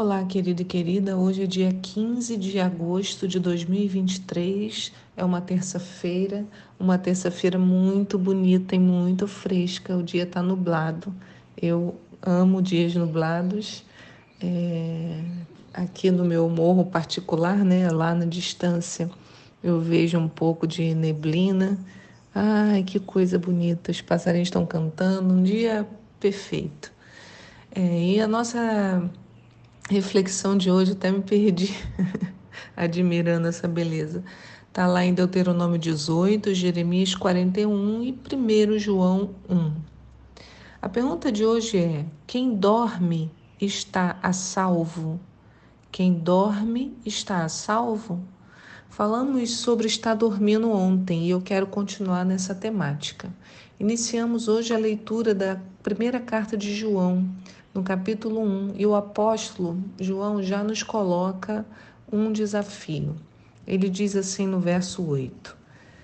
Olá, querido e querida. Hoje é dia 15 de agosto de 2023. É uma terça-feira, uma terça-feira muito bonita e muito fresca. O dia está nublado. Eu amo dias nublados. É... Aqui no meu morro particular, né, lá na distância, eu vejo um pouco de neblina. Ai, que coisa bonita! Os passarinhos estão cantando. Um dia perfeito. É, e a nossa reflexão de hoje, até me perdi admirando essa beleza. Está lá em Deuteronômio 18, Jeremias 41 e 1 João 1. A pergunta de hoje é: quem dorme está a salvo? Quem dorme está a salvo? Falamos sobre estar dormindo ontem e eu quero continuar nessa temática. Iniciamos hoje a leitura da primeira carta de João no capítulo 1, e o apóstolo João já nos coloca um desafio. Ele diz assim no verso 8: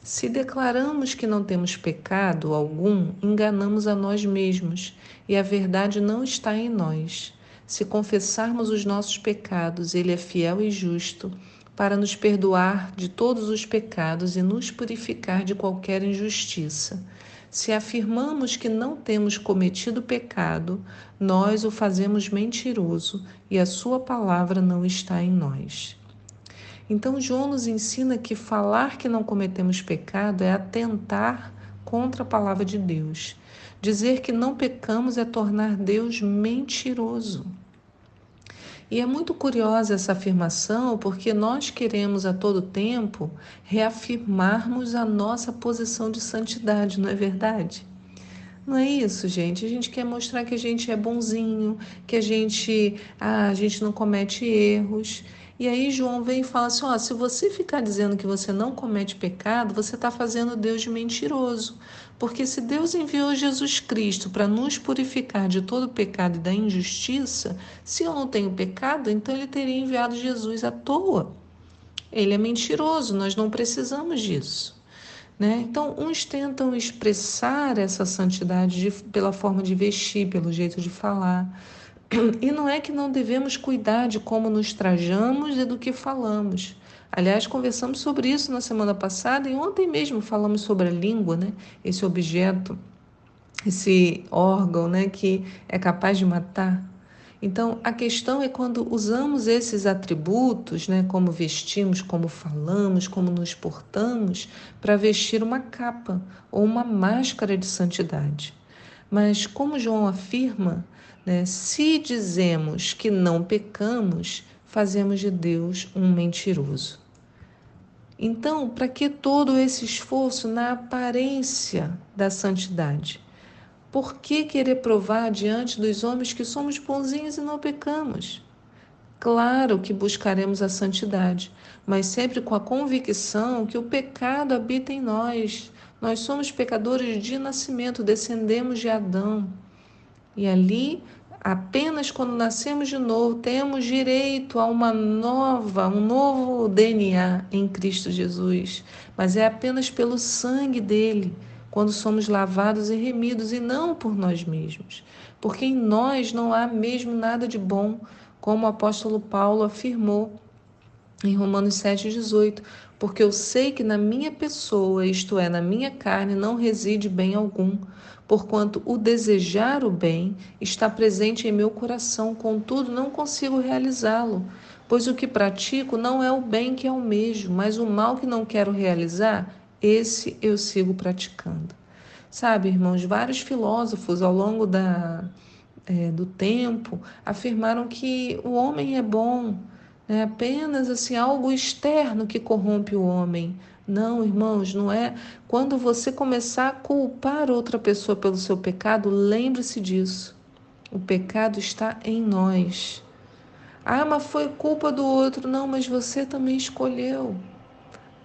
Se declaramos que não temos pecado algum, enganamos a nós mesmos, e a verdade não está em nós. Se confessarmos os nossos pecados, ele é fiel e justo para nos perdoar de todos os pecados e nos purificar de qualquer injustiça. Se afirmamos que não temos cometido pecado, nós o fazemos mentiroso e a sua palavra não está em nós. Então, João nos ensina que falar que não cometemos pecado é atentar contra a palavra de Deus. Dizer que não pecamos é tornar Deus mentiroso. E é muito curiosa essa afirmação porque nós queremos a todo tempo reafirmarmos a nossa posição de santidade, não é verdade? Não é isso, gente. A gente quer mostrar que a gente é bonzinho, que a gente, ah, a gente não comete erros. E aí João vem e fala assim: ó, se você ficar dizendo que você não comete pecado, você está fazendo Deus de mentiroso. Porque se Deus enviou Jesus Cristo para nos purificar de todo pecado e da injustiça, se eu não tenho pecado, então ele teria enviado Jesus à toa. Ele é mentiroso, nós não precisamos disso. Né? Então, uns tentam expressar essa santidade de, pela forma de vestir, pelo jeito de falar. E não é que não devemos cuidar de como nos trajamos e do que falamos. Aliás, conversamos sobre isso na semana passada e ontem mesmo falamos sobre a língua, né? Esse objeto, esse órgão, né, que é capaz de matar. Então, a questão é quando usamos esses atributos, né, como vestimos, como falamos, como nos portamos, para vestir uma capa ou uma máscara de santidade. Mas, como João afirma, né? Se dizemos que não pecamos, fazemos de Deus um mentiroso. Então, para que todo esse esforço na aparência da santidade? Por que querer provar diante dos homens que somos bonzinhos e não pecamos? Claro que buscaremos a santidade, mas sempre com a convicção que o pecado habita em nós. Nós somos pecadores de nascimento, descendemos de Adão. E ali, apenas quando nascemos de novo, temos direito a uma nova, um novo DNA em Cristo Jesus. Mas é apenas pelo sangue dele, quando somos lavados e remidos, e não por nós mesmos. Porque em nós não há mesmo nada de bom, como o apóstolo Paulo afirmou em Romanos 7,18, porque eu sei que na minha pessoa, isto é, na minha carne, não reside bem algum, porquanto o desejar o bem está presente em meu coração, contudo não consigo realizá-lo, pois o que pratico não é o bem que almejo, mas o mal que não quero realizar, esse eu sigo praticando. Sabe, irmãos, vários filósofos ao longo da, é, do tempo afirmaram que o homem é bom, é apenas assim algo externo que corrompe o homem. Não, irmãos, não é. Quando você começar a culpar outra pessoa pelo seu pecado, lembre-se disso. O pecado está em nós. Ah, mas foi culpa do outro. Não, mas você também escolheu.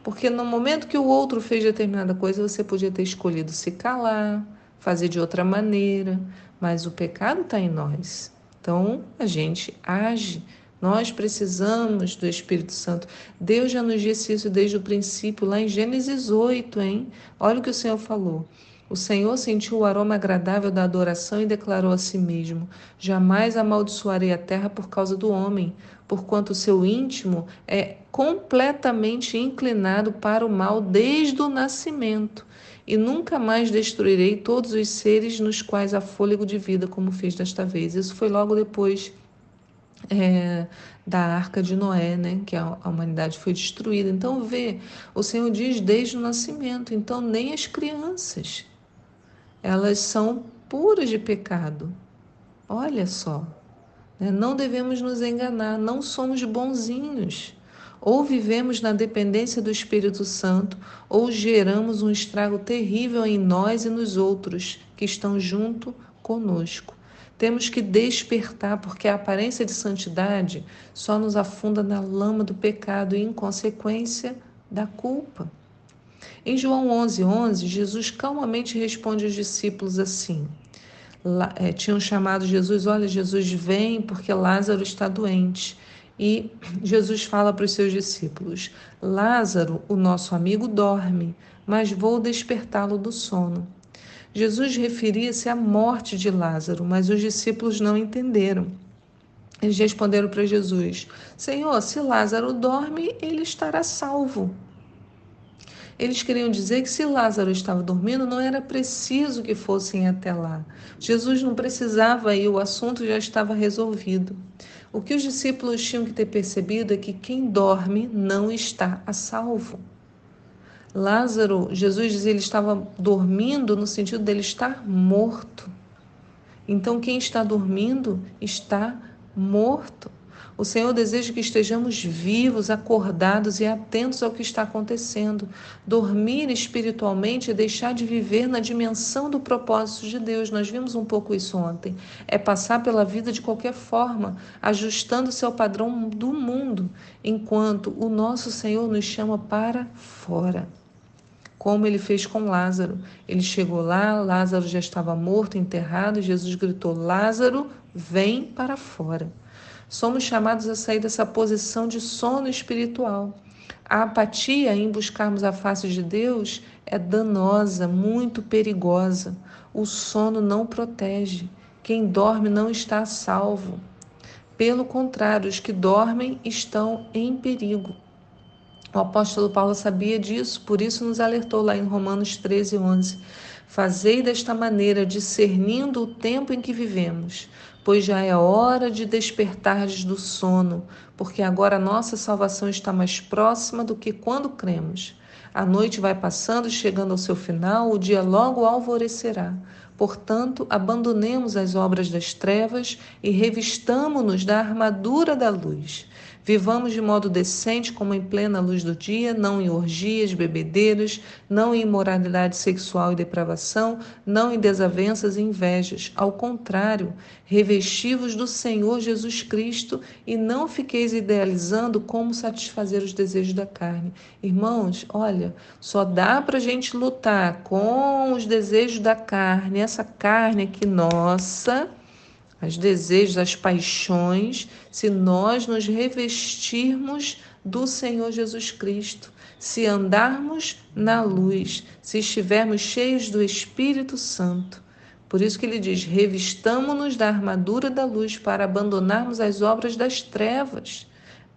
Porque no momento que o outro fez determinada coisa, você podia ter escolhido se calar, fazer de outra maneira. Mas o pecado está em nós. Então a gente age nós precisamos do Espírito Santo. Deus já nos disse isso desde o princípio, lá em Gênesis 8, hein? Olha o que o Senhor falou. O Senhor sentiu o aroma agradável da adoração e declarou a si mesmo: Jamais amaldiçoarei a terra por causa do homem, porquanto o seu íntimo é completamente inclinado para o mal desde o nascimento. E nunca mais destruirei todos os seres nos quais há fôlego de vida, como fiz desta vez. Isso foi logo depois é, da arca de Noé, né? Que a, a humanidade foi destruída. Então, vê, o Senhor diz desde o nascimento. Então, nem as crianças elas são puras de pecado. Olha só, né? não devemos nos enganar, não somos bonzinhos. Ou vivemos na dependência do Espírito Santo, ou geramos um estrago terrível em nós e nos outros que estão junto conosco. Temos que despertar, porque a aparência de santidade só nos afunda na lama do pecado e, em consequência, da culpa. Em João 11, 11, Jesus calmamente responde aos discípulos assim. Lá, é, tinham chamado Jesus, olha, Jesus vem porque Lázaro está doente. E Jesus fala para os seus discípulos: Lázaro, o nosso amigo, dorme, mas vou despertá-lo do sono. Jesus referia-se à morte de Lázaro, mas os discípulos não entenderam. Eles responderam para Jesus: Senhor, se Lázaro dorme, ele estará salvo. Eles queriam dizer que se Lázaro estava dormindo, não era preciso que fossem até lá. Jesus não precisava ir, o assunto já estava resolvido. O que os discípulos tinham que ter percebido é que quem dorme não está a salvo. Lázaro, Jesus dizia, ele estava dormindo no sentido dele estar morto. Então, quem está dormindo está morto. O Senhor deseja que estejamos vivos, acordados e atentos ao que está acontecendo. Dormir espiritualmente é deixar de viver na dimensão do propósito de Deus. Nós vimos um pouco isso ontem. É passar pela vida de qualquer forma, ajustando-se ao padrão do mundo, enquanto o nosso Senhor nos chama para fora como ele fez com Lázaro. Ele chegou lá, Lázaro já estava morto, enterrado, e Jesus gritou: Lázaro, vem para fora. Somos chamados a sair dessa posição de sono espiritual. A apatia em buscarmos a face de Deus é danosa, muito perigosa. O sono não protege. Quem dorme não está salvo. Pelo contrário, os que dormem estão em perigo. O apóstolo Paulo sabia disso, por isso nos alertou lá em Romanos 13, 11. Fazei desta maneira, discernindo o tempo em que vivemos, pois já é hora de despertardes do sono, porque agora a nossa salvação está mais próxima do que quando cremos. A noite vai passando, chegando ao seu final, o dia logo alvorecerá. Portanto, abandonemos as obras das trevas e revistamo-nos da armadura da luz. Vivamos de modo decente, como em plena luz do dia, não em orgias, bebedeiras, não em imoralidade sexual e depravação, não em desavenças e invejas. Ao contrário, revestivos do Senhor Jesus Cristo e não fiqueis idealizando como satisfazer os desejos da carne. Irmãos, olha, só dá para a gente lutar com os desejos da carne, essa carne aqui nossa os desejos, as paixões, se nós nos revestirmos do Senhor Jesus Cristo, se andarmos na luz, se estivermos cheios do Espírito Santo. Por isso que ele diz: revistamo-nos da armadura da luz para abandonarmos as obras das trevas.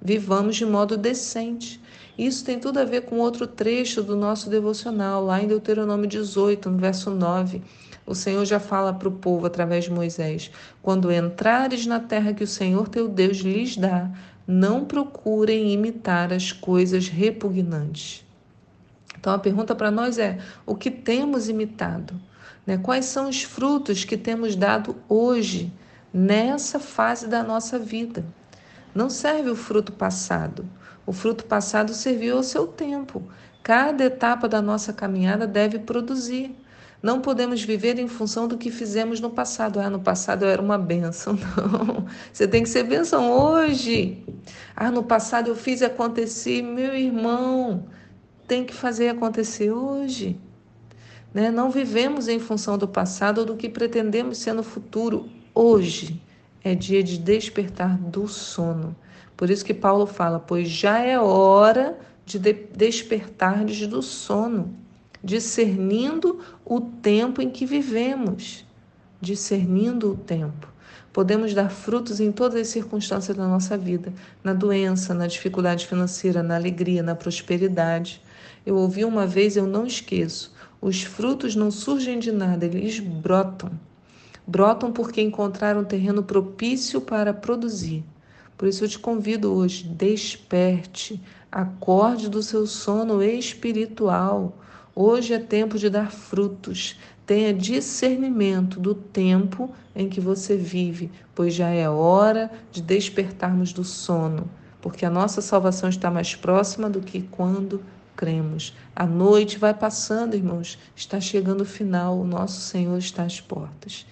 Vivamos de modo decente. Isso tem tudo a ver com outro trecho do nosso devocional, lá em Deuteronômio 18, no verso 9 o Senhor já fala para o povo através de Moisés: quando entrares na terra que o Senhor teu Deus lhes dá, não procurem imitar as coisas repugnantes. Então a pergunta para nós é: o que temos imitado? Né? Quais são os frutos que temos dado hoje, nessa fase da nossa vida? Não serve o fruto passado. O fruto passado serviu ao seu tempo. Cada etapa da nossa caminhada deve produzir. Não podemos viver em função do que fizemos no passado. Ah, no passado eu era uma benção. Não. Você tem que ser benção hoje. Ah, no passado eu fiz acontecer. Meu irmão, tem que fazer acontecer hoje. Né? Não vivemos em função do passado ou do que pretendemos ser no futuro. Hoje é dia de despertar do sono. Por isso que Paulo fala: pois já é hora de despertar do sono. Discernindo o tempo em que vivemos. Discernindo o tempo. Podemos dar frutos em todas as circunstâncias da nossa vida, na doença, na dificuldade financeira, na alegria, na prosperidade. Eu ouvi uma vez, eu não esqueço: os frutos não surgem de nada, eles brotam. Brotam porque encontraram terreno propício para produzir. Por isso eu te convido hoje, desperte, acorde do seu sono espiritual. Hoje é tempo de dar frutos. Tenha discernimento do tempo em que você vive, pois já é hora de despertarmos do sono, porque a nossa salvação está mais próxima do que quando cremos. A noite vai passando, irmãos, está chegando o final, o nosso Senhor está às portas.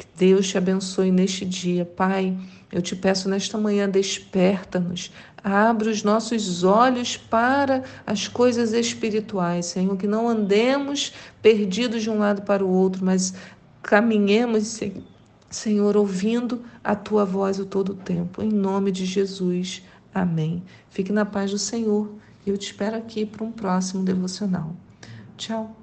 Que Deus te abençoe neste dia, Pai. Eu te peço nesta manhã, desperta-nos, abre os nossos olhos para as coisas espirituais, Senhor, que não andemos perdidos de um lado para o outro, mas caminhemos, Senhor, ouvindo a tua voz o todo o tempo. Em nome de Jesus. Amém. Fique na paz do Senhor. Eu te espero aqui para um próximo devocional. Tchau.